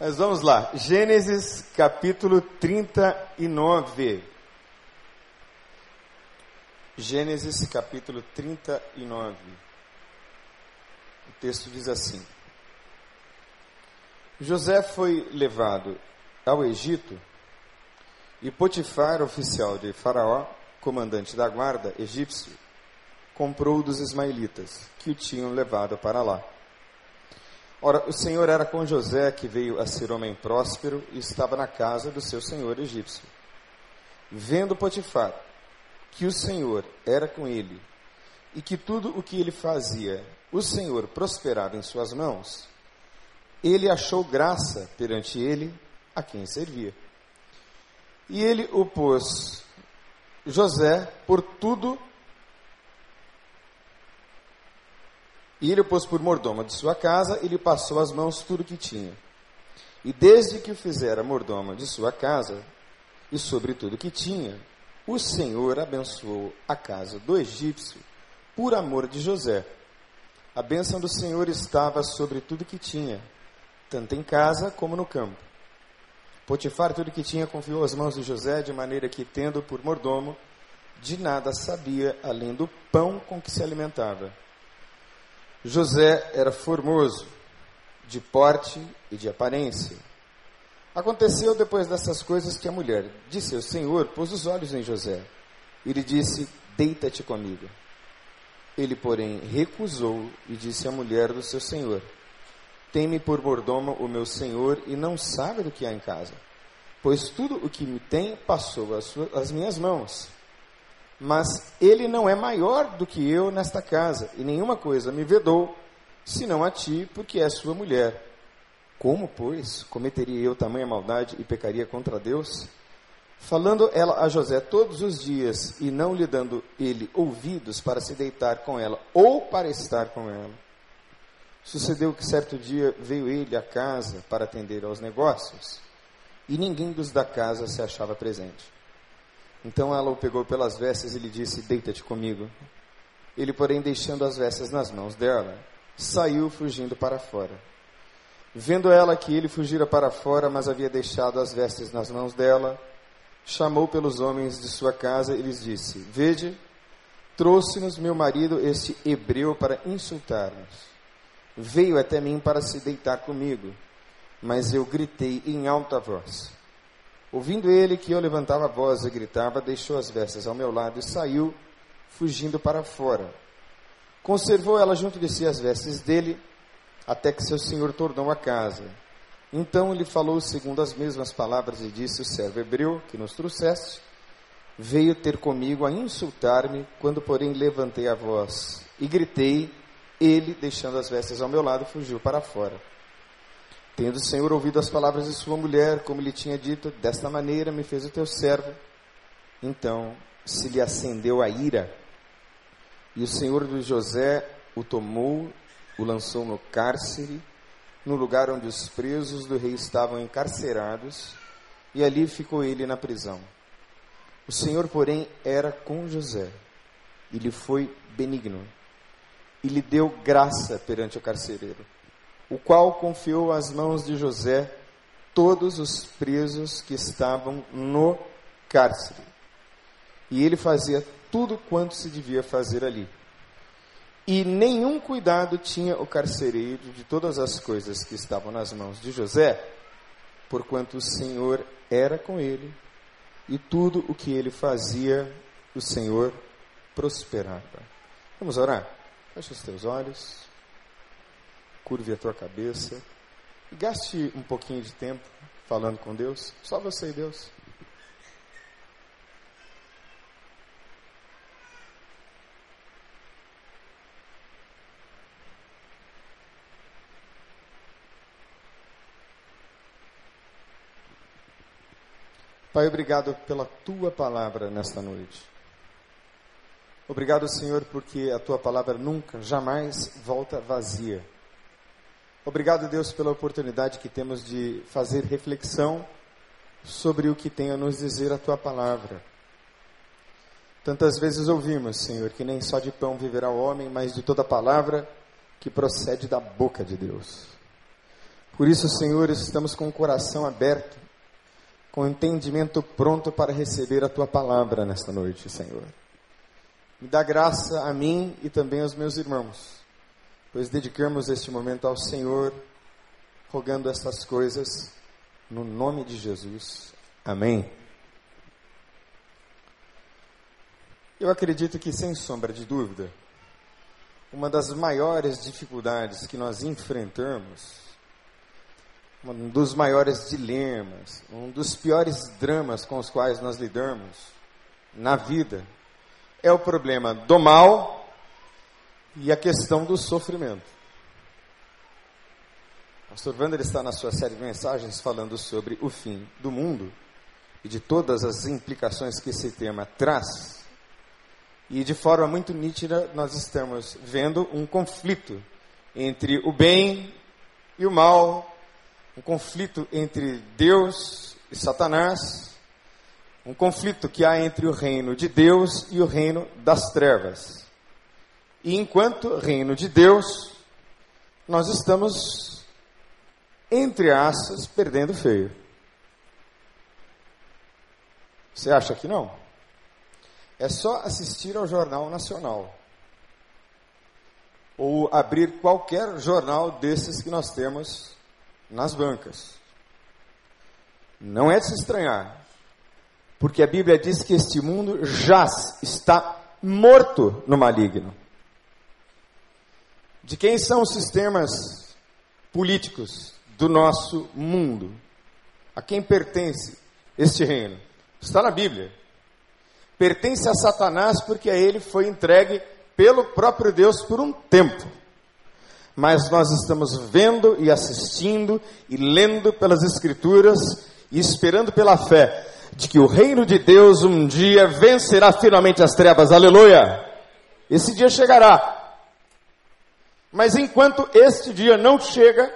Mas vamos lá, Gênesis capítulo 39. Gênesis capítulo 39. O texto diz assim: José foi levado ao Egito e Potifar, oficial de Faraó, comandante da guarda egípcio, comprou dos ismaelitas que o tinham levado para lá. Ora, o Senhor era com José, que veio a ser homem próspero e estava na casa do seu senhor egípcio. Vendo Potifar que o Senhor era com ele e que tudo o que ele fazia, o Senhor prosperava em suas mãos, ele achou graça perante ele a quem servia. E ele o pôs, José, por tudo E ele o pôs por mordomo de sua casa e lhe passou às mãos tudo o que tinha. E desde que o fizera mordomo de sua casa e sobre tudo que tinha, o Senhor abençoou a casa do egípcio por amor de José. A bênção do Senhor estava sobre tudo que tinha, tanto em casa como no campo. Potifar tudo que tinha confiou às mãos de José, de maneira que, tendo por mordomo, de nada sabia além do pão com que se alimentava. José era formoso, de porte e de aparência. Aconteceu depois dessas coisas que a mulher de seu senhor pôs os olhos em José e lhe disse: Deita-te comigo. Ele, porém, recusou e disse à mulher do seu senhor: Tem-me por mordomo o meu senhor e não sabe do que há em casa, pois tudo o que me tem passou às minhas mãos mas ele não é maior do que eu nesta casa, e nenhuma coisa me vedou, senão a ti, porque és sua mulher. Como, pois, cometeria eu tamanha maldade e pecaria contra Deus? Falando ela a José todos os dias, e não lhe dando ele ouvidos para se deitar com ela, ou para estar com ela. Sucedeu que certo dia veio ele à casa para atender aos negócios, e ninguém dos da casa se achava presente. Então ela o pegou pelas vestes e lhe disse: Deita-te comigo. Ele, porém, deixando as vestes nas mãos dela, saiu fugindo para fora. Vendo ela que ele fugira para fora, mas havia deixado as vestes nas mãos dela, chamou pelos homens de sua casa e lhes disse: Vede, trouxe-nos meu marido este hebreu para insultar-nos. Veio até mim para se deitar comigo, mas eu gritei em alta voz. Ouvindo ele que eu levantava a voz e gritava, deixou as vestes ao meu lado e saiu, fugindo para fora. Conservou ela junto de si as vestes dele, até que seu senhor tornou a casa. Então lhe falou segundo as mesmas palavras e disse: O servo hebreu que nos trouxeste veio ter comigo a insultar-me, quando porém levantei a voz e gritei, ele, deixando as vestes ao meu lado, fugiu para fora. Tendo o Senhor ouvido as palavras de sua mulher, como lhe tinha dito, desta maneira me fez o teu servo. Então se lhe acendeu a ira, e o Senhor de José o tomou, o lançou no cárcere, no lugar onde os presos do rei estavam encarcerados, e ali ficou ele na prisão. O Senhor, porém, era com José, e lhe foi benigno, e lhe deu graça perante o carcereiro o qual confiou às mãos de José todos os presos que estavam no cárcere. E ele fazia tudo quanto se devia fazer ali. E nenhum cuidado tinha o carcereiro de todas as coisas que estavam nas mãos de José, porquanto o Senhor era com ele, e tudo o que ele fazia, o Senhor prosperava. Vamos orar? Feche os teus olhos curve a tua cabeça e gaste um pouquinho de tempo falando com Deus, só você e Deus. Pai, obrigado pela tua palavra nesta noite. Obrigado, Senhor, porque a tua palavra nunca, jamais volta vazia Obrigado, Deus, pela oportunidade que temos de fazer reflexão sobre o que tem a nos dizer a tua palavra. Tantas vezes ouvimos, Senhor, que nem só de pão viverá o homem, mas de toda palavra que procede da boca de Deus. Por isso, Senhor, estamos com o coração aberto, com o entendimento pronto para receber a tua palavra nesta noite, Senhor. Me dá graça a mim e também aos meus irmãos, pois dedicamos este momento ao Senhor, rogando estas coisas no nome de Jesus. Amém. Eu acredito que, sem sombra de dúvida, uma das maiores dificuldades que nós enfrentamos, um dos maiores dilemas, um dos piores dramas com os quais nós lidamos na vida, é o problema do mal e a questão do sofrimento. Pastor Wander está na sua série de mensagens falando sobre o fim do mundo e de todas as implicações que esse tema traz. E de forma muito nítida, nós estamos vendo um conflito entre o bem e o mal, um conflito entre Deus e Satanás, um conflito que há entre o reino de Deus e o reino das trevas. E enquanto reino de Deus, nós estamos, entre aspas, perdendo feio. Você acha que não? É só assistir ao Jornal Nacional. Ou abrir qualquer jornal desses que nós temos nas bancas. Não é de se estranhar, porque a Bíblia diz que este mundo já está morto no maligno. De quem são os sistemas políticos do nosso mundo? A quem pertence este reino? Está na Bíblia pertence a Satanás porque a ele foi entregue pelo próprio Deus por um tempo. Mas nós estamos vendo e assistindo e lendo pelas Escrituras e esperando pela fé de que o reino de Deus um dia vencerá finalmente as trevas. Aleluia! Esse dia chegará. Mas enquanto este dia não chega,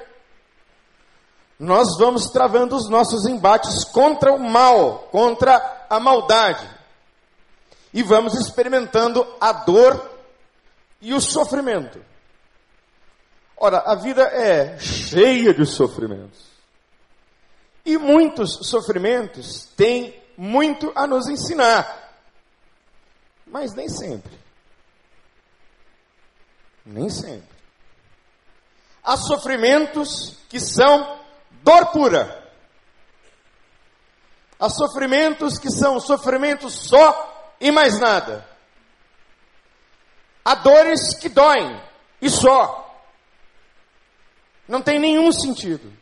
nós vamos travando os nossos embates contra o mal, contra a maldade e vamos experimentando a dor e o sofrimento. Ora, a vida é cheia de sofrimentos. E muitos sofrimentos têm muito a nos ensinar. Mas nem sempre. Nem sempre. Há sofrimentos que são dor pura. Há sofrimentos que são sofrimentos só e mais nada. Há dores que doem e só. Não tem nenhum sentido.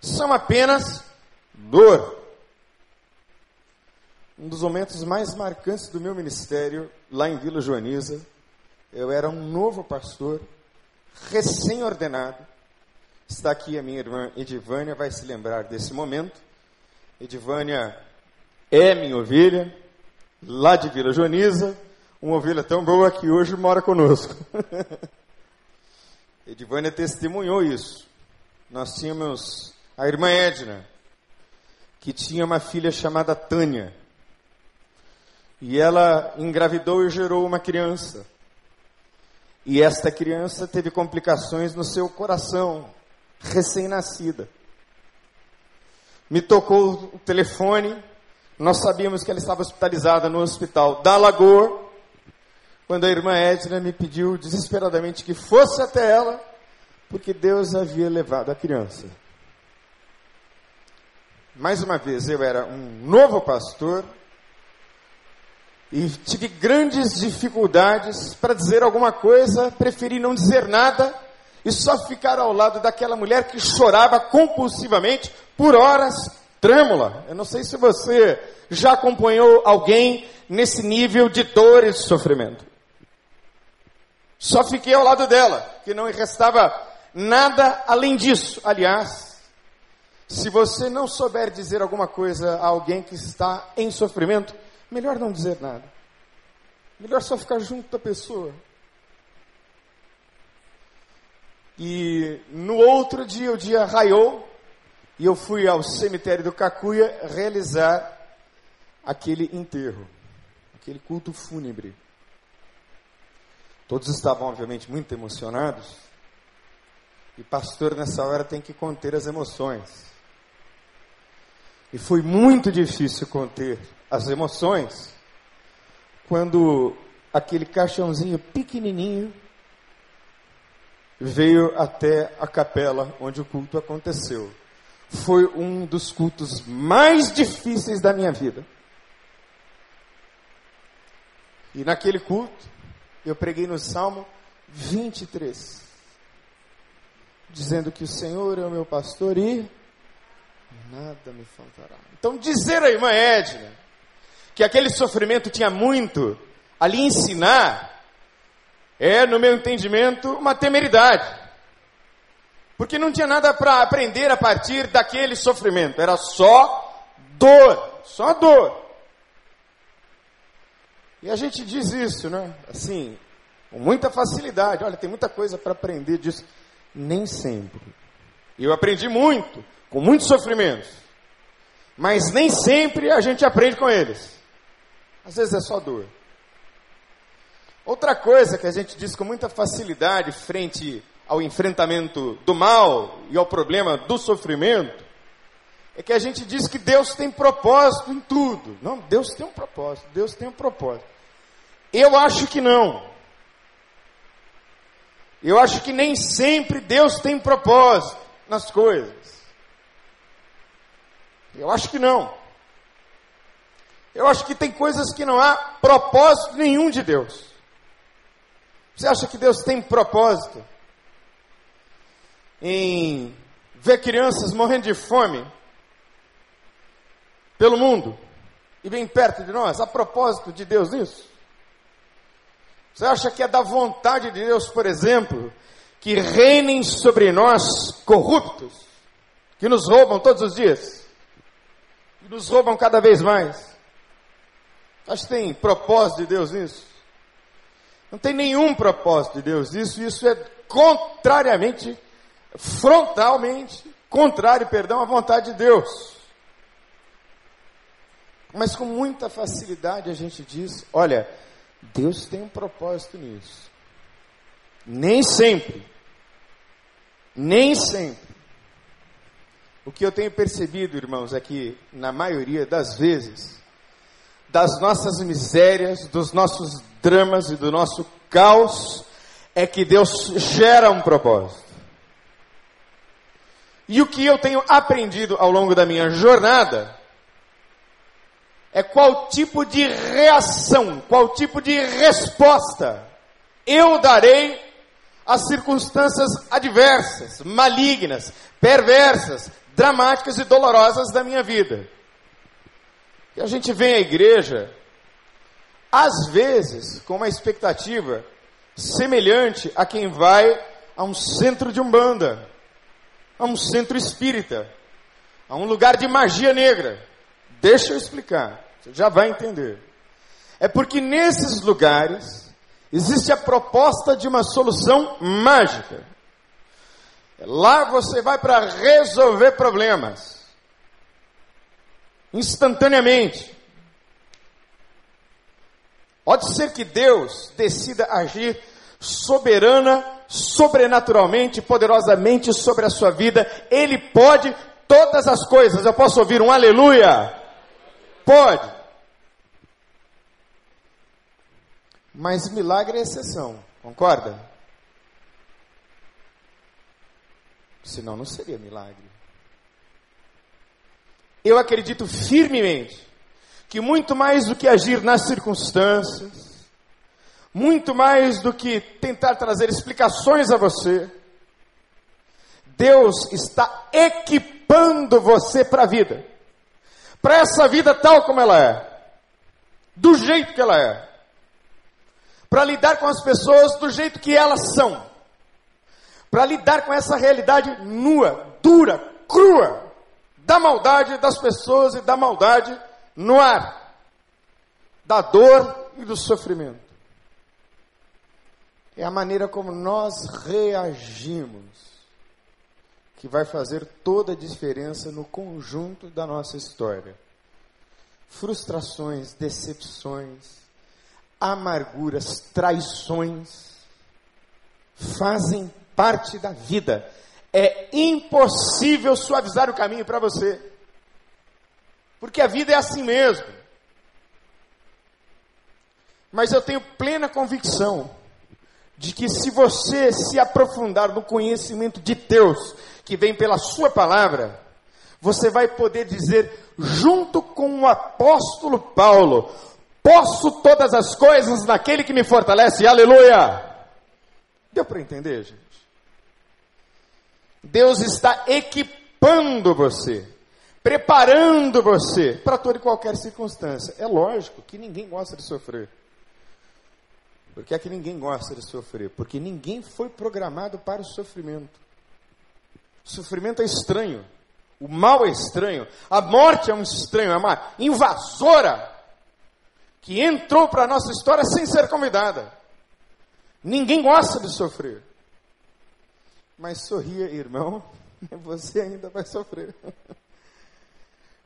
São apenas dor. Um dos momentos mais marcantes do meu ministério, lá em Vila Joaniza, eu era um novo pastor, recém-ordenado. Está aqui a minha irmã Edivânia, vai se lembrar desse momento. Edivânia é minha ovelha, lá de Vila Joaniza, uma ovelha tão boa que hoje mora conosco. Edivânia testemunhou isso. Nós tínhamos a irmã Edna, que tinha uma filha chamada Tânia. E ela engravidou e gerou uma criança. E esta criança teve complicações no seu coração, recém-nascida. Me tocou o telefone nós sabíamos que ela estava hospitalizada no hospital da Lagoa, quando a irmã Edna me pediu desesperadamente que fosse até ela, porque Deus havia levado a criança. Mais uma vez, eu era um novo pastor e tive grandes dificuldades para dizer alguma coisa, preferi não dizer nada e só ficar ao lado daquela mulher que chorava compulsivamente por horas trêmula. Eu não sei se você já acompanhou alguém nesse nível de dor e de sofrimento. Só fiquei ao lado dela, que não restava nada além disso. Aliás, se você não souber dizer alguma coisa a alguém que está em sofrimento, melhor não dizer nada. Melhor só ficar junto da pessoa. E no outro dia, o dia raiou, e eu fui ao cemitério do Cacuia realizar aquele enterro, aquele culto fúnebre. Todos estavam, obviamente, muito emocionados. E pastor nessa hora tem que conter as emoções. E foi muito difícil conter as emoções quando aquele caixãozinho pequenininho veio até a capela onde o culto aconteceu. Foi um dos cultos mais difíceis da minha vida. E naquele culto, eu preguei no Salmo 23, dizendo que o Senhor é o meu pastor e nada me faltará. Então, dizer a irmã Edna que aquele sofrimento tinha muito a lhe ensinar é, no meu entendimento, uma temeridade. Porque não tinha nada para aprender a partir daquele sofrimento, era só dor, só dor. E a gente diz isso, né? Assim, com muita facilidade. Olha, tem muita coisa para aprender disso. Nem sempre. Eu aprendi muito, com muitos sofrimentos. Mas nem sempre a gente aprende com eles. Às vezes é só dor. Outra coisa que a gente diz com muita facilidade frente ao enfrentamento do mal e ao problema do sofrimento, é que a gente diz que Deus tem propósito em tudo. Não, Deus tem um propósito, Deus tem um propósito. Eu acho que não. Eu acho que nem sempre Deus tem propósito nas coisas. Eu acho que não. Eu acho que tem coisas que não há propósito nenhum de Deus. Você acha que Deus tem propósito em ver crianças morrendo de fome pelo mundo e bem perto de nós? Há propósito de Deus nisso? Você acha que é da vontade de Deus, por exemplo, que reinem sobre nós corruptos, que nos roubam todos os dias, que nos roubam cada vez mais? Acho que tem propósito de Deus nisso? Não tem nenhum propósito de Deus nisso, isso é contrariamente, frontalmente, contrário, perdão, à vontade de Deus. Mas com muita facilidade a gente diz: olha, Deus tem um propósito nisso. Nem sempre. Nem sempre. O que eu tenho percebido, irmãos, é que, na maioria das vezes, das nossas misérias, dos nossos dramas e do nosso caos, é que Deus gera um propósito. E o que eu tenho aprendido ao longo da minha jornada é qual tipo de reação, qual tipo de resposta eu darei às circunstâncias adversas, malignas, perversas, dramáticas e dolorosas da minha vida. E a gente vem à igreja, às vezes, com uma expectativa semelhante a quem vai a um centro de umbanda, a um centro espírita, a um lugar de magia negra. Deixa eu explicar. Você já vai entender. É porque nesses lugares existe a proposta de uma solução mágica. Lá você vai para resolver problemas. Instantaneamente. Pode ser que Deus decida agir soberana, sobrenaturalmente, poderosamente sobre a sua vida. Ele pode todas as coisas. Eu posso ouvir um aleluia? Pode. Mas milagre é exceção, concorda? Senão não seria milagre. Eu acredito firmemente que muito mais do que agir nas circunstâncias, muito mais do que tentar trazer explicações a você, Deus está equipando você para a vida. Para essa vida tal como ela é. Do jeito que ela é para lidar com as pessoas do jeito que elas são, para lidar com essa realidade nua, dura, crua, da maldade das pessoas e da maldade no ar, da dor e do sofrimento. É a maneira como nós reagimos que vai fazer toda a diferença no conjunto da nossa história. Frustrações, decepções, amarguras, traições, fazem parte da vida. é impossível suavizar o caminho para você. Porque a vida é assim mesmo. Mas eu tenho plena convicção de que se você se aprofundar no conhecimento de Deus, que vem pela Sua palavra, você vai poder dizer, junto com o apóstolo Paulo: Posso todas as coisas naquele que me fortalece, aleluia! Deu para entender, gente? Deus está equipando você, preparando você para toda e qualquer circunstância. É lógico que ninguém gosta de sofrer. Por que é que ninguém gosta de sofrer? Porque ninguém foi programado para o sofrimento. O sofrimento é estranho. O mal é estranho. A morte é um estranho, é uma invasora que entrou para a nossa história sem ser convidada. Ninguém gosta de sofrer. Mas sorria, irmão, você ainda vai sofrer.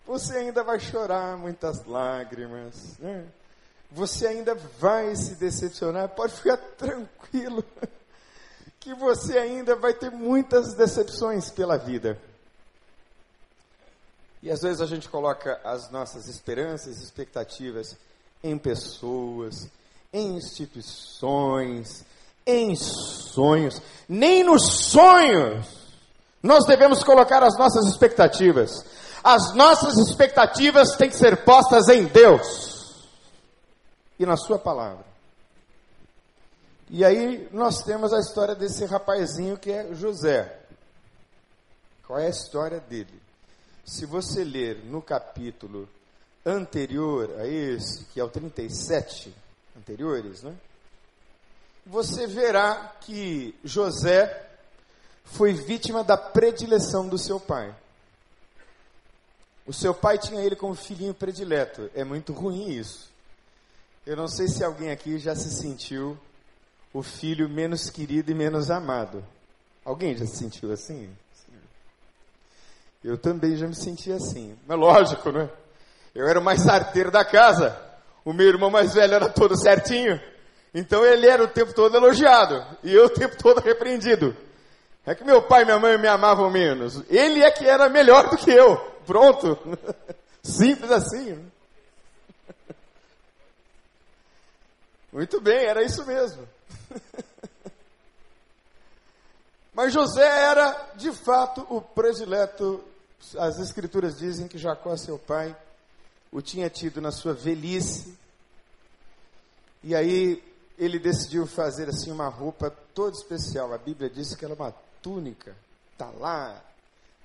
Você ainda vai chorar muitas lágrimas. Né? Você ainda vai se decepcionar. Pode ficar tranquilo, que você ainda vai ter muitas decepções pela vida. E às vezes a gente coloca as nossas esperanças, expectativas em pessoas, em instituições, em sonhos. Nem nos sonhos nós devemos colocar as nossas expectativas. As nossas expectativas têm que ser postas em Deus e na Sua palavra. E aí nós temos a história desse rapazinho que é José. Qual é a história dele? Se você ler no capítulo anterior a esse, que é o 37, anteriores, né? Você verá que José foi vítima da predileção do seu pai. O seu pai tinha ele como filhinho predileto. É muito ruim isso. Eu não sei se alguém aqui já se sentiu o filho menos querido e menos amado. Alguém já se sentiu assim? Eu também já me senti assim. Mas lógico, né? Eu era o mais arteiro da casa. O meu irmão mais velho era todo certinho. Então ele era o tempo todo elogiado. E eu o tempo todo repreendido. É que meu pai e minha mãe me amavam menos. Ele é que era melhor do que eu. Pronto. Simples assim. Muito bem, era isso mesmo. Mas José era, de fato, o predileto. As escrituras dizem que Jacó, seu pai, o tinha tido na sua velhice. E aí ele decidiu fazer assim uma roupa toda especial. A Bíblia diz que ela é uma túnica, tá lá,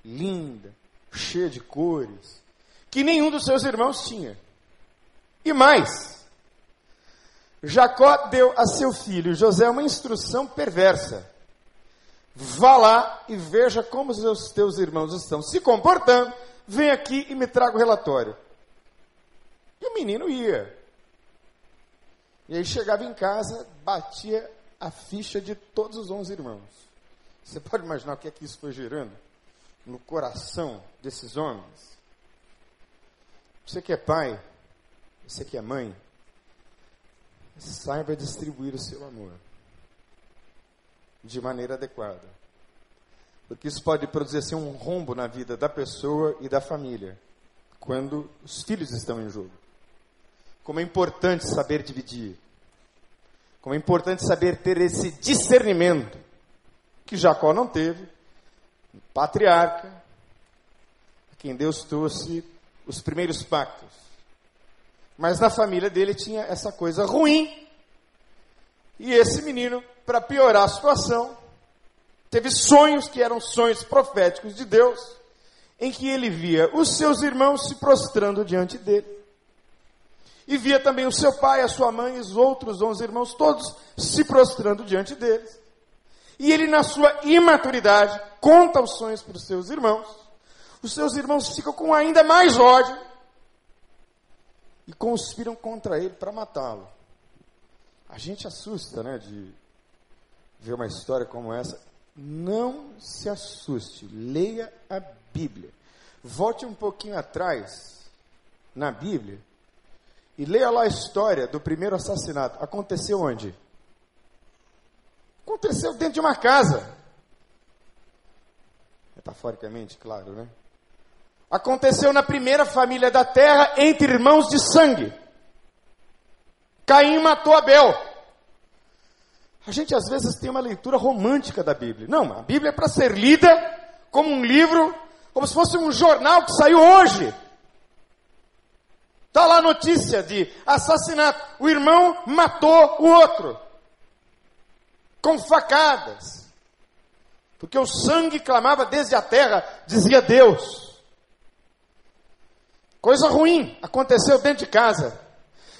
linda, cheia de cores, que nenhum dos seus irmãos tinha. E mais, Jacó deu a seu filho José uma instrução perversa. Vá lá e veja como os teus irmãos estão se comportando. Vem aqui e me traga o relatório. E o menino ia. E aí chegava em casa, batia a ficha de todos os onze irmãos. Você pode imaginar o que é que isso foi gerando no coração desses homens? Você que é pai, você que é mãe, saiba distribuir o seu amor de maneira adequada. Porque isso pode produzir assim, um rombo na vida da pessoa e da família, quando os filhos estão em jogo. Como é importante saber dividir. Como é importante saber ter esse discernimento que Jacó não teve, patriarca, a quem Deus trouxe os primeiros pactos. Mas na família dele tinha essa coisa ruim. E esse menino, para piorar a situação, teve sonhos que eram sonhos proféticos de Deus, em que ele via os seus irmãos se prostrando diante dele. E via também o seu pai, a sua mãe e os outros onze irmãos, todos se prostrando diante deles. E ele, na sua imaturidade, conta os sonhos para os seus irmãos. Os seus irmãos ficam com ainda mais ódio e conspiram contra ele para matá-lo. A gente assusta, né, de ver uma história como essa. Não se assuste, leia a Bíblia. Volte um pouquinho atrás na Bíblia e leia lá a história do primeiro assassinato. Aconteceu onde? Aconteceu dentro de uma casa. metaforicamente, claro, né? Aconteceu na primeira família da terra entre irmãos de sangue. Caim matou Abel. A gente às vezes tem uma leitura romântica da Bíblia. Não, a Bíblia é para ser lida como um livro, como se fosse um jornal que saiu hoje. Está lá a notícia de assassinato. O irmão matou o outro. Com facadas. Porque o sangue clamava desde a terra, dizia Deus. Coisa ruim aconteceu dentro de casa.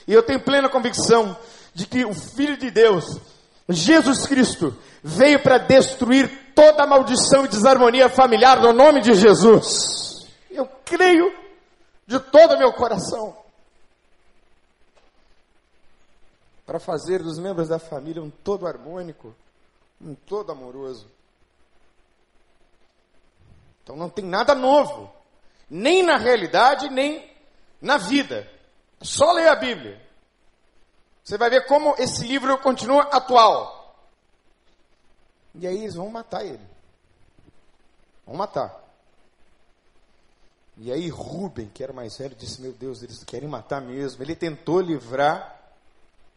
E eu tenho plena convicção de que o Filho de Deus, Jesus Cristo, veio para destruir toda a maldição e desarmonia familiar no nome de Jesus. Eu creio de todo o meu coração. Para fazer dos membros da família um todo harmônico, um todo amoroso. Então não tem nada novo, nem na realidade, nem na vida. É só ler a Bíblia. Você vai ver como esse livro continua atual. E aí eles vão matar ele. Vão matar. E aí Rubem, que era mais velho, disse: Meu Deus, eles querem matar mesmo. Ele tentou livrar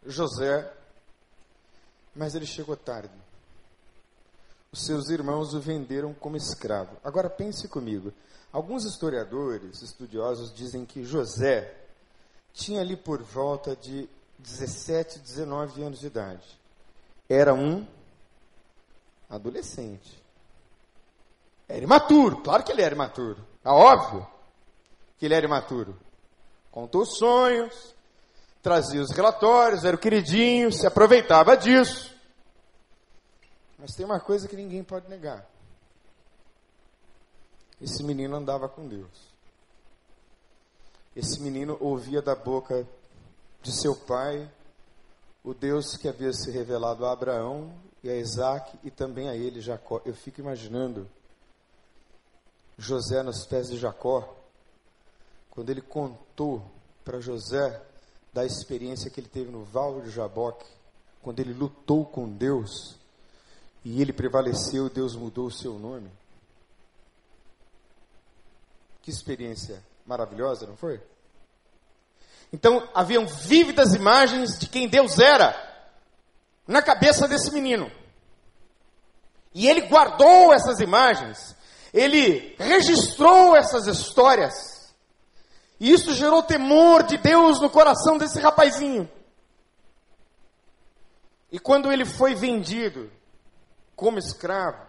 José, mas ele chegou tarde. Os seus irmãos o venderam como escravo. Agora pense comigo. Alguns historiadores, estudiosos, dizem que José tinha ali por volta de 17, 19 anos de idade. Era um adolescente. Era imaturo, claro que ele era imaturo. É óbvio que ele era imaturo. Contou sonhos, trazia os relatórios, era o queridinho, se aproveitava disso. Mas tem uma coisa que ninguém pode negar. Esse menino andava com Deus. Esse menino ouvia da boca de seu pai o Deus que havia se revelado a Abraão e a Isaac e também a ele, Jacó. Eu fico imaginando José nos pés de Jacó, quando ele contou para José da experiência que ele teve no Val de Jaboque, quando ele lutou com Deus e ele prevaleceu, Deus mudou o seu nome. Que experiência maravilhosa, não foi? Então, haviam vívidas imagens de quem Deus era na cabeça desse menino. E ele guardou essas imagens, ele registrou essas histórias e isso gerou temor de Deus no coração desse rapazinho. E quando ele foi vendido como escravo,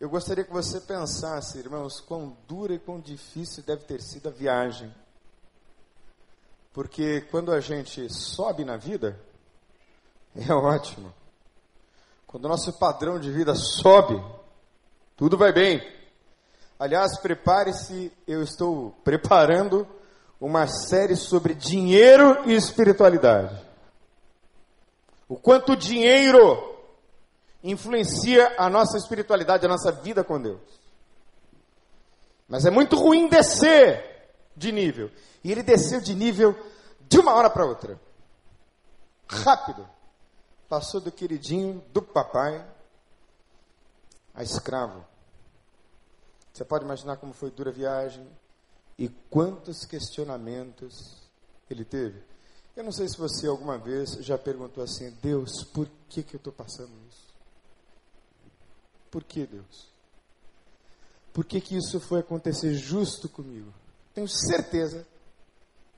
eu gostaria que você pensasse, irmãos, quão dura e quão difícil deve ter sido a viagem. Porque quando a gente sobe na vida, é ótimo. Quando o nosso padrão de vida sobe, tudo vai bem. Aliás, prepare-se, eu estou preparando uma série sobre dinheiro e espiritualidade. O quanto o dinheiro influencia a nossa espiritualidade, a nossa vida com Deus. Mas é muito ruim descer de nível. E ele desceu de nível de uma hora para outra. Rápido. Passou do queridinho do papai a escravo. Você pode imaginar como foi dura a viagem, e quantos questionamentos ele teve. Eu não sei se você alguma vez já perguntou assim: Deus, por que, que eu estou passando isso? Por que, Deus? Por que, que isso foi acontecer justo comigo? Tenho certeza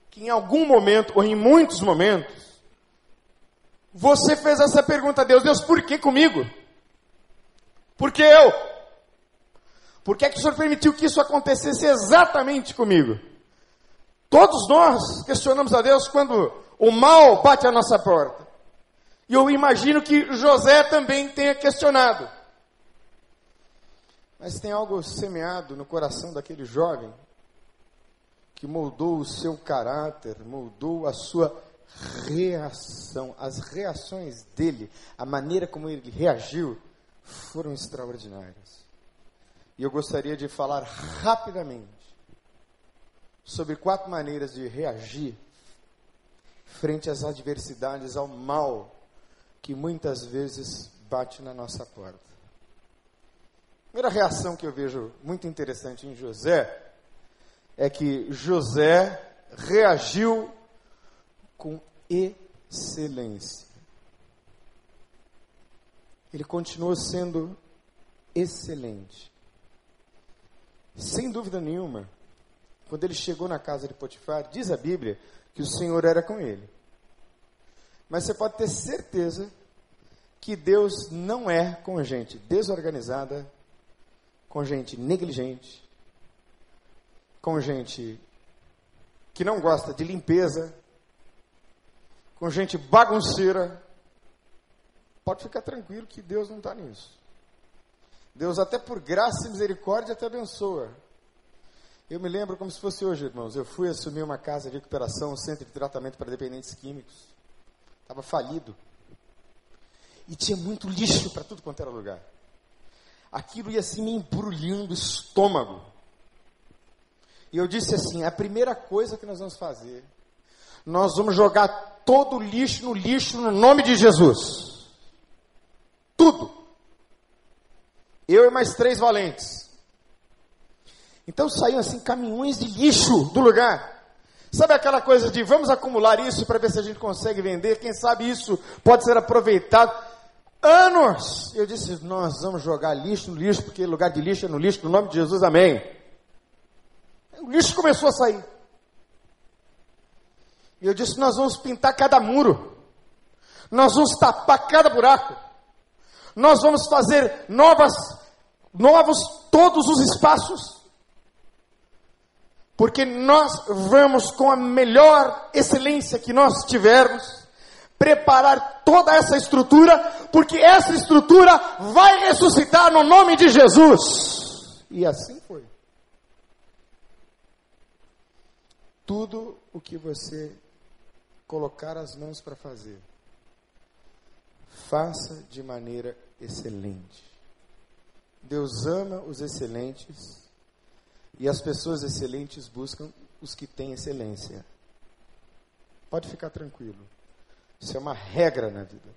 que em algum momento, ou em muitos momentos, você fez essa pergunta a Deus: Deus, por que comigo? Por que eu? Por que, é que o Senhor permitiu que isso acontecesse exatamente comigo? Todos nós questionamos a Deus quando o mal bate à nossa porta. E eu imagino que José também tenha questionado. Mas tem algo semeado no coração daquele jovem que moldou o seu caráter, moldou a sua reação. As reações dele, a maneira como ele reagiu, foram extraordinárias. E eu gostaria de falar rapidamente sobre quatro maneiras de reagir frente às adversidades, ao mal que muitas vezes bate na nossa porta. primeira reação que eu vejo muito interessante em José é que José reagiu com excelência. Ele continuou sendo excelente. Sem dúvida nenhuma, quando ele chegou na casa de Potifar, diz a Bíblia que o Senhor era com ele. Mas você pode ter certeza que Deus não é com gente desorganizada, com gente negligente, com gente que não gosta de limpeza, com gente bagunceira. Pode ficar tranquilo que Deus não está nisso. Deus, até por graça e misericórdia, te abençoa. Eu me lembro como se fosse hoje, irmãos. Eu fui assumir uma casa de recuperação, um centro de tratamento para dependentes químicos. Estava falido. E tinha muito lixo para tudo quanto era lugar. Aquilo ia assim me embrulhando o estômago. E eu disse assim: a primeira coisa que nós vamos fazer, nós vamos jogar todo o lixo no lixo no nome de Jesus. Tudo. Eu e mais três valentes. Então saíam assim caminhões de lixo do lugar. Sabe aquela coisa de vamos acumular isso para ver se a gente consegue vender? Quem sabe isso pode ser aproveitado. Anos! Eu disse, nós vamos jogar lixo no lixo, porque lugar de lixo é no lixo, no nome de Jesus, amém. O lixo começou a sair. E eu disse, nós vamos pintar cada muro. Nós vamos tapar cada buraco. Nós vamos fazer novas, novos todos os espaços porque nós vamos com a melhor excelência que nós tivermos preparar toda essa estrutura, porque essa estrutura vai ressuscitar no nome de Jesus. E assim foi. Tudo o que você colocar as mãos para fazer, faça de maneira excelente. Deus ama os excelentes e as pessoas excelentes buscam os que têm excelência. Pode ficar tranquilo. Isso é uma regra na vida.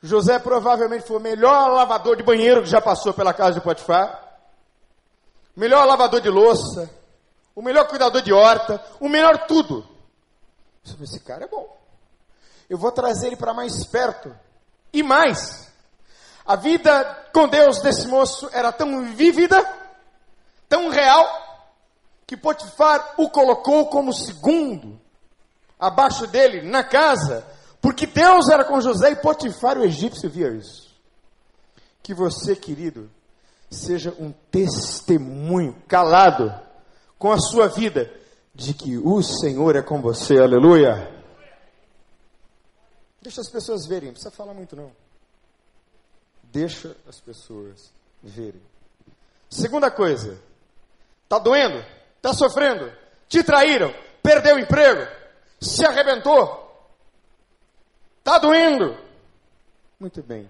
José provavelmente foi o melhor lavador de banheiro que já passou pela casa de Potifar. Melhor lavador de louça. O melhor cuidador de horta. O melhor tudo. Esse cara é bom. Eu vou trazer ele para mais perto. E mais. A vida com Deus desse moço era tão vívida tão real que Potifar o colocou como segundo abaixo dele na casa, porque Deus era com José e Potifar, o egípcio, via isso. Que você, querido, seja um testemunho calado com a sua vida de que o Senhor é com você, aleluia. Deixa as pessoas verem, não precisa falar muito não. Deixa as pessoas verem. Segunda coisa, Está doendo? Está sofrendo? Te traíram? Perdeu o emprego? Se arrebentou? Está doendo? Muito bem.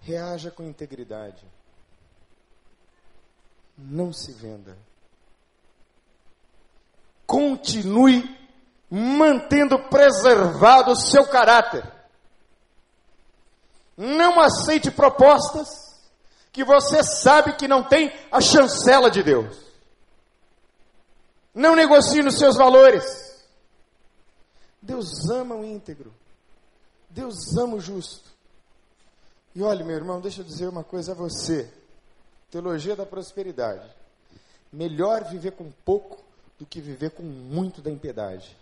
Reaja com integridade. Não se venda. Continue mantendo preservado o seu caráter. Não aceite propostas que você sabe que não tem a chancela de Deus. Não negocie nos seus valores. Deus ama o íntegro. Deus ama o justo. E olha, meu irmão, deixa eu dizer uma coisa a você. Teologia da prosperidade. Melhor viver com pouco do que viver com muito da impiedade.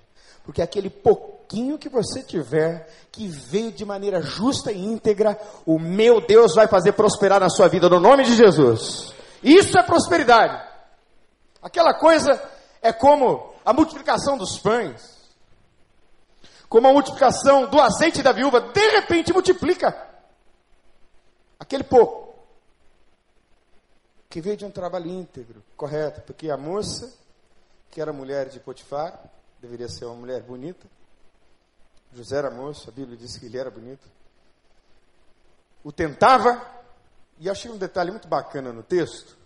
Porque aquele pouquinho que você tiver, que veio de maneira justa e íntegra, o meu Deus vai fazer prosperar na sua vida, no nome de Jesus. Isso é prosperidade. Aquela coisa é como a multiplicação dos pães, como a multiplicação do azeite da viúva, de repente multiplica. Aquele pouco, que veio de um trabalho íntegro, correto, porque a moça, que era mulher de Potifar, deveria ser uma mulher bonita. José era moço, a Bíblia diz que ele era bonito. O tentava, e achei um detalhe muito bacana no texto,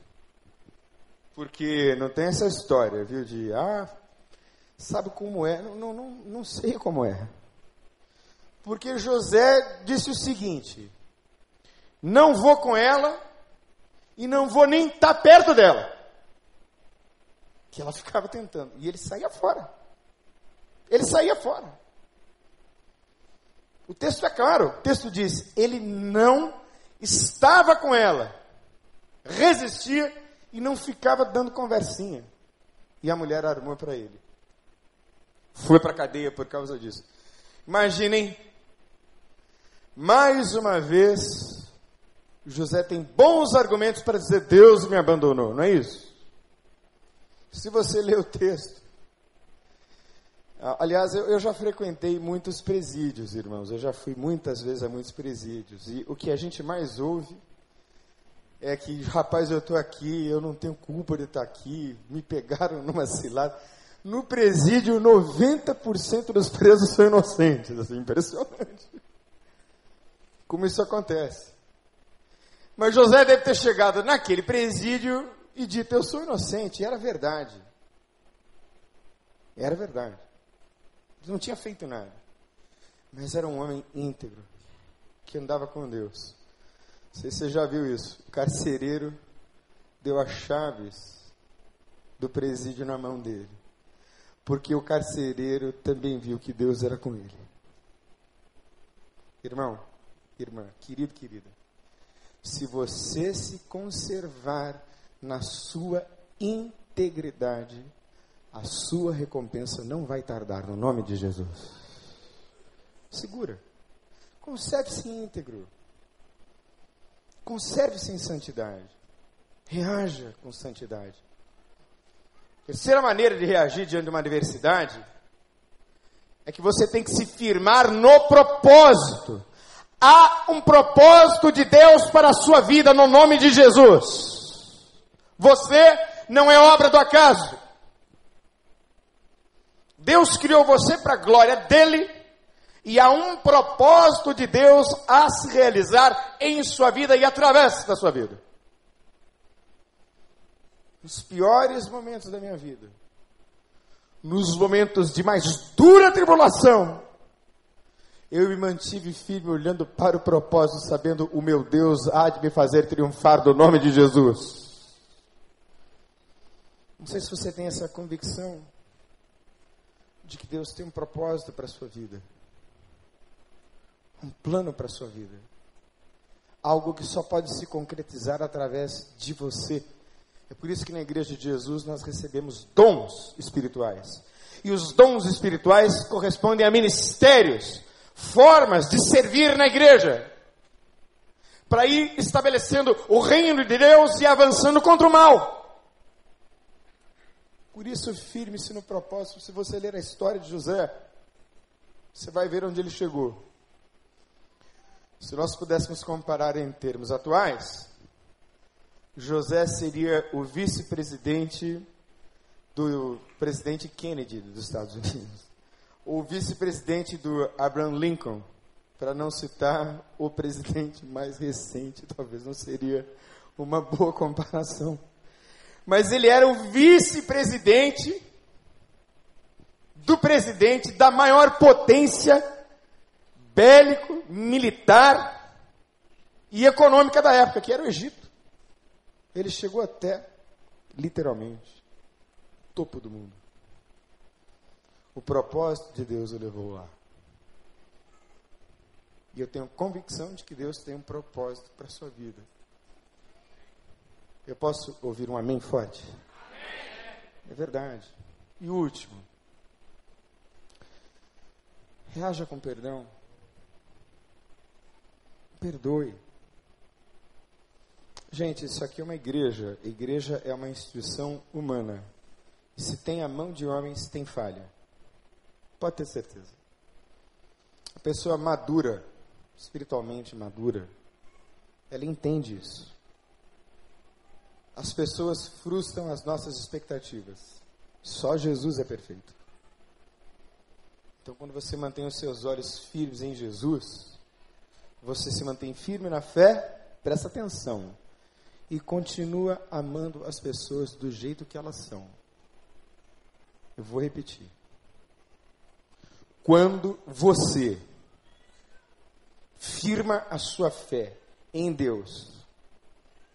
porque não tem essa história, viu, de, ah, sabe como é? Não, não, não, não sei como é. Porque José disse o seguinte: não vou com ela e não vou nem estar tá perto dela. Que ela ficava tentando. E ele saía fora. Ele saía fora. O texto é claro. O texto diz: ele não estava com ela, resistia e não ficava dando conversinha. E a mulher armou para ele. Foi para a cadeia por causa disso. Imaginem, mais uma vez, José tem bons argumentos para dizer: Deus me abandonou, não é isso? Se você ler o texto. Aliás, eu, eu já frequentei muitos presídios, irmãos. Eu já fui muitas vezes a muitos presídios. E o que a gente mais ouve é que, rapaz, eu estou aqui, eu não tenho culpa de estar aqui, me pegaram numa cilada. No presídio, 90% dos presos são inocentes. Assim, impressionante. Como isso acontece. Mas José deve ter chegado naquele presídio e dito: Eu sou inocente. E era verdade. Era verdade. Ele não tinha feito nada. Mas era um homem íntegro, que andava com Deus. Não sei se você já viu isso. O carcereiro deu as chaves do presídio na mão dele. Porque o carcereiro também viu que Deus era com ele. Irmão, irmã, querido, querida, se você se conservar na sua integridade, a sua recompensa não vai tardar, no nome de Jesus. Segura. Conserve-se íntegro. Conserve-se em santidade. Reaja com santidade. Terceira maneira de reagir diante de uma adversidade é que você tem que se firmar no propósito. Há um propósito de Deus para a sua vida no nome de Jesus. Você não é obra do acaso. Deus criou você para a glória dele e há um propósito de Deus a se realizar em sua vida e através da sua vida. Nos piores momentos da minha vida, nos momentos de mais dura tribulação, eu me mantive firme olhando para o propósito, sabendo o meu Deus há de me fazer triunfar do nome de Jesus. Não sei se você tem essa convicção de que Deus tem um propósito para a sua vida um plano para a sua vida. Algo que só pode se concretizar através de você. É por isso que na igreja de Jesus nós recebemos dons espirituais. E os dons espirituais correspondem a ministérios, formas de servir na igreja. Para ir estabelecendo o reino de Deus e avançando contra o mal. Por isso, firme-se no propósito. Se você ler a história de José, você vai ver onde ele chegou. Se nós pudéssemos comparar em termos atuais, José seria o vice-presidente do presidente Kennedy dos Estados Unidos, o vice-presidente do Abraham Lincoln, para não citar o presidente mais recente, talvez não seria uma boa comparação. Mas ele era o vice-presidente do presidente da maior potência bélico, militar e econômica da época, que era o Egito. Ele chegou até, literalmente, topo do mundo. O propósito de Deus o levou lá. E eu tenho convicção de que Deus tem um propósito para a sua vida. Eu posso ouvir um amém forte? É verdade. E último. Reaja com perdão. Perdoe. Gente, isso aqui é uma igreja. Igreja é uma instituição humana. Se tem a mão de homens, tem falha. Pode ter certeza. A pessoa madura, espiritualmente madura, ela entende isso. As pessoas frustram as nossas expectativas. Só Jesus é perfeito. Então, quando você mantém os seus olhos firmes em Jesus, você se mantém firme na fé, presta atenção, e continua amando as pessoas do jeito que elas são. Eu vou repetir. Quando você firma a sua fé em Deus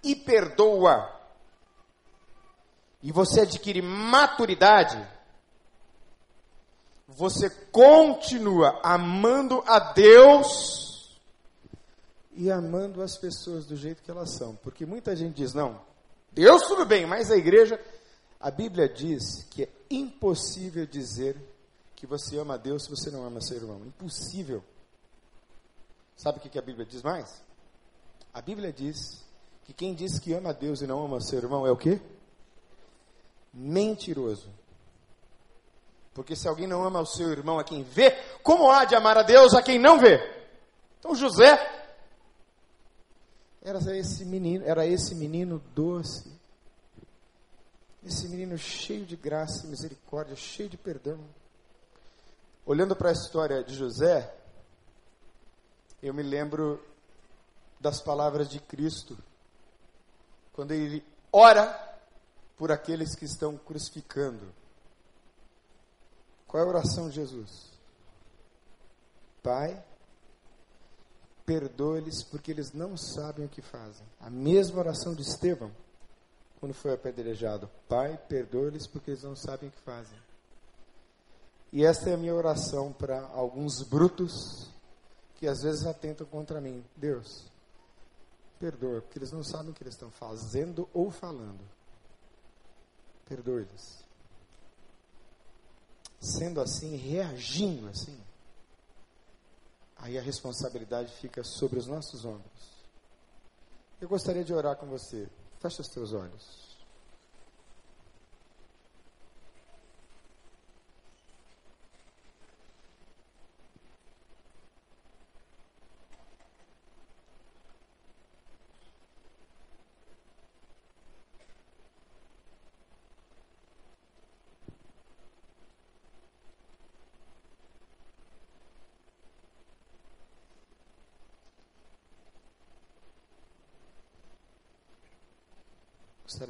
e perdoa, e você adquire maturidade, você continua amando a Deus e amando as pessoas do jeito que elas são. Porque muita gente diz: não, Deus tudo bem, mas a igreja. A Bíblia diz que é impossível dizer que você ama a Deus se você não ama seu irmão. Impossível. Sabe o que a Bíblia diz mais? A Bíblia diz que quem diz que ama a Deus e não ama seu irmão é o quê? Mentiroso. Porque se alguém não ama o seu irmão a quem vê, como há de amar a Deus a quem não vê? Então José era esse menino, era esse menino doce. Esse menino cheio de graça e misericórdia, cheio de perdão. Olhando para a história de José, eu me lembro das palavras de Cristo, quando ele ora por aqueles que estão crucificando. Qual é a oração de Jesus? Pai, perdoe-lhes porque eles não sabem o que fazem. A mesma oração de Estevão, quando foi apedrejado. Pai, perdoe-lhes porque eles não sabem o que fazem. E esta é a minha oração para alguns brutos que às vezes atentam contra mim. Deus, perdoa, porque eles não sabem o que eles estão fazendo ou falando. Perdoe-lhes sendo assim, reagindo assim, aí a responsabilidade fica sobre os nossos ombros. Eu gostaria de orar com você. Feche os teus olhos.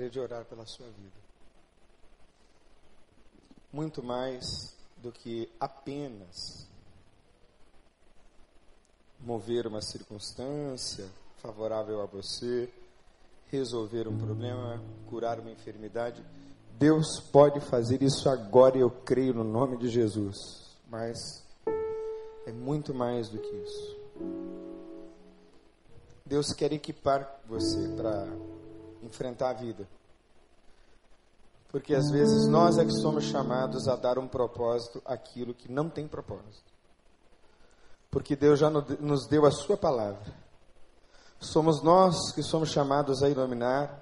De orar pela sua vida. Muito mais do que apenas mover uma circunstância favorável a você, resolver um problema, curar uma enfermidade. Deus pode fazer isso agora eu creio no nome de Jesus. Mas é muito mais do que isso. Deus quer equipar você para enfrentar a vida. Porque às vezes nós é que somos chamados a dar um propósito àquilo que não tem propósito. Porque Deus já nos deu a Sua palavra. Somos nós que somos chamados a iluminar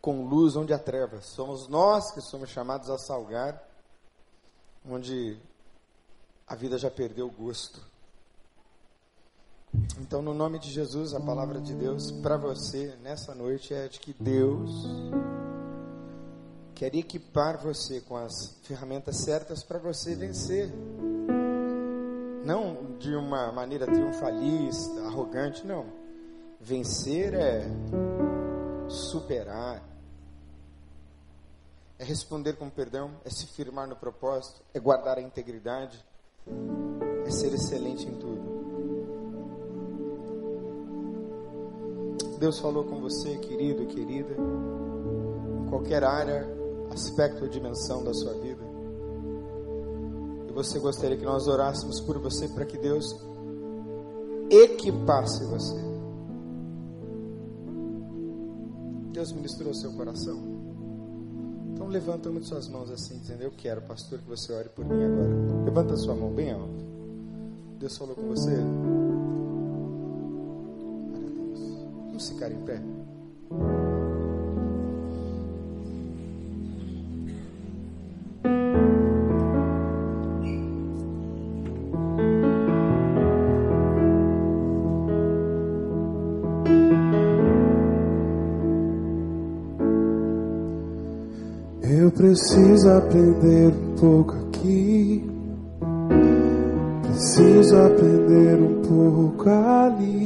com luz onde há trevas. Somos nós que somos chamados a salgar onde a vida já perdeu o gosto. Então, no nome de Jesus, a palavra de Deus para você nessa noite é de que Deus quer equipar você com as ferramentas certas para você vencer. Não de uma maneira triunfalista, arrogante, não. Vencer é superar, é responder com perdão, é se firmar no propósito, é guardar a integridade, é ser excelente em tudo. Deus falou com você, querido e querida, em qualquer área, aspecto ou dimensão da sua vida. E você gostaria que nós orássemos por você para que Deus equipasse você. Deus ministrou seu coração. Então levanta uma de suas mãos assim, dizendo: Eu quero, pastor, que você ore por mim agora. Levanta a sua mão bem alto. Deus falou com você. Ficar em pé. Eu preciso aprender um pouco aqui. Preciso aprender um pouco ali.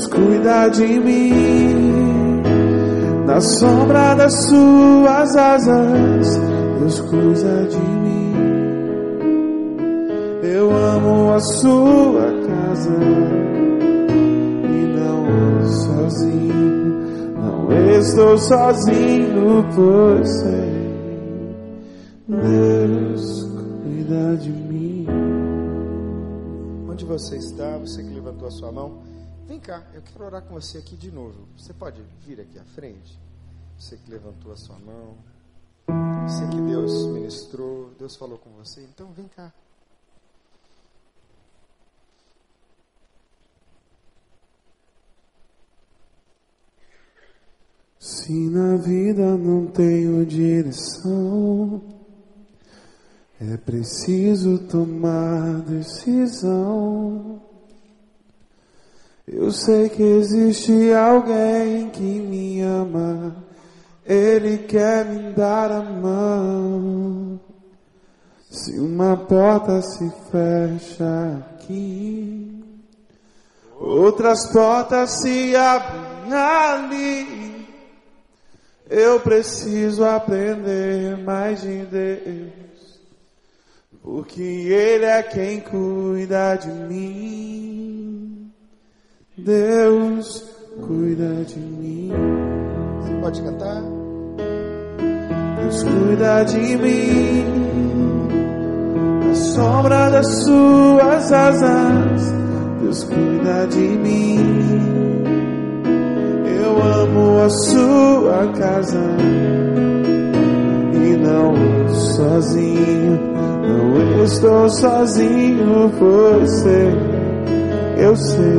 Deus cuida de mim. Na sombra das suas asas, Deus cuida de mim. Eu amo a sua casa e não ando sozinho. Não estou sozinho, pois sei. Deus cuida de mim. Onde você está, você que levantou a sua mão, cá, eu quero orar com você aqui de novo. Você pode vir aqui à frente? Você que levantou a sua mão. Você que Deus ministrou, Deus falou com você, então vem cá. Se na vida não tenho direção, é preciso tomar decisão. Eu sei que existe alguém que me ama, ele quer me dar a mão. Se uma porta se fecha aqui, outras portas se abrem ali. Eu preciso aprender mais de Deus, porque Ele é quem cuida de mim. Deus cuida de mim. Você pode cantar? Deus cuida de mim. Na sombra das suas asas, Deus cuida de mim. Eu amo a sua casa e não sozinho. Não estou sozinho, sei, eu sei,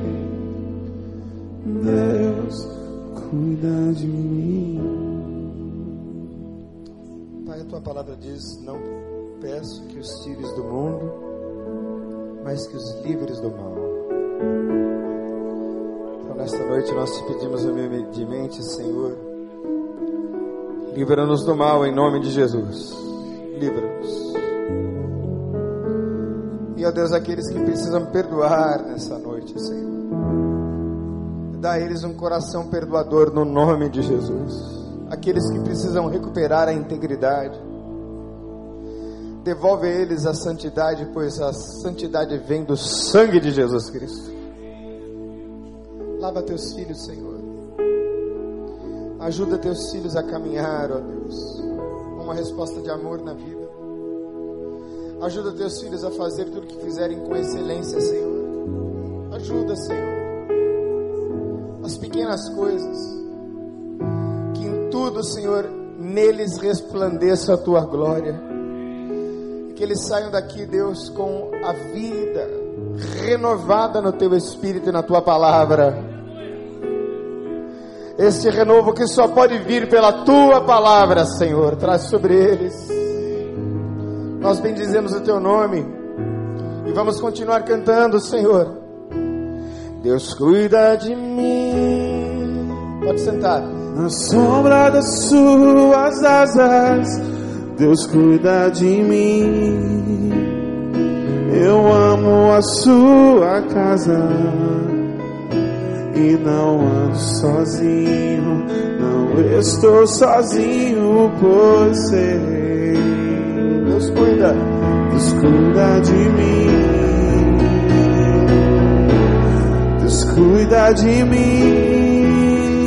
De mim. Pai, a tua palavra diz: Não peço que os tires do mundo, mas que os livres do mal. Então, nesta noite, nós te pedimos humildemente, Senhor, livra-nos do mal em nome de Jesus. Livra-nos. E, ó Deus, aqueles que precisam perdoar nessa noite, Senhor, dá a eles um coração perdoador no nome de Jesus. Aqueles que precisam recuperar a integridade, devolve a eles a santidade, pois a santidade vem do sangue de Jesus Cristo. Lava teus filhos, Senhor. Ajuda teus filhos a caminhar, ó Deus, uma resposta de amor na vida. Ajuda teus filhos a fazer tudo que fizerem com excelência, Senhor. Ajuda, Senhor. As pequenas coisas. Que em tudo, Senhor, neles resplandeça a tua glória. Que eles saiam daqui, Deus, com a vida renovada no teu espírito e na tua palavra. Este renovo que só pode vir pela tua palavra, Senhor, traz sobre eles. Nós bendizemos o teu nome e vamos continuar cantando, Senhor. Deus cuida de mim. Pode sentar. Na sombra das suas asas, Deus cuida de mim. Eu amo a sua casa e não ando sozinho, não estou sozinho, pois sei. Deus cuida, Deus cuida de mim. Cuida de mim.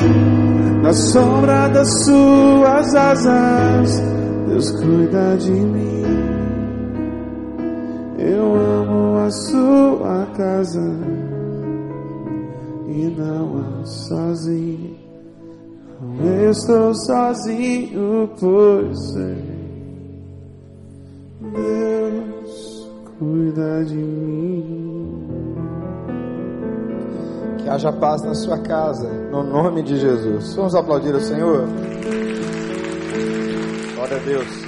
Na sombra das suas asas, Deus cuida de mim. Eu amo a sua casa e não ando sozinho. Não estou sozinho, pois sei. Deus cuida de mim. Que haja paz na sua casa, no nome de Jesus. Vamos aplaudir o Senhor? Glória a Deus.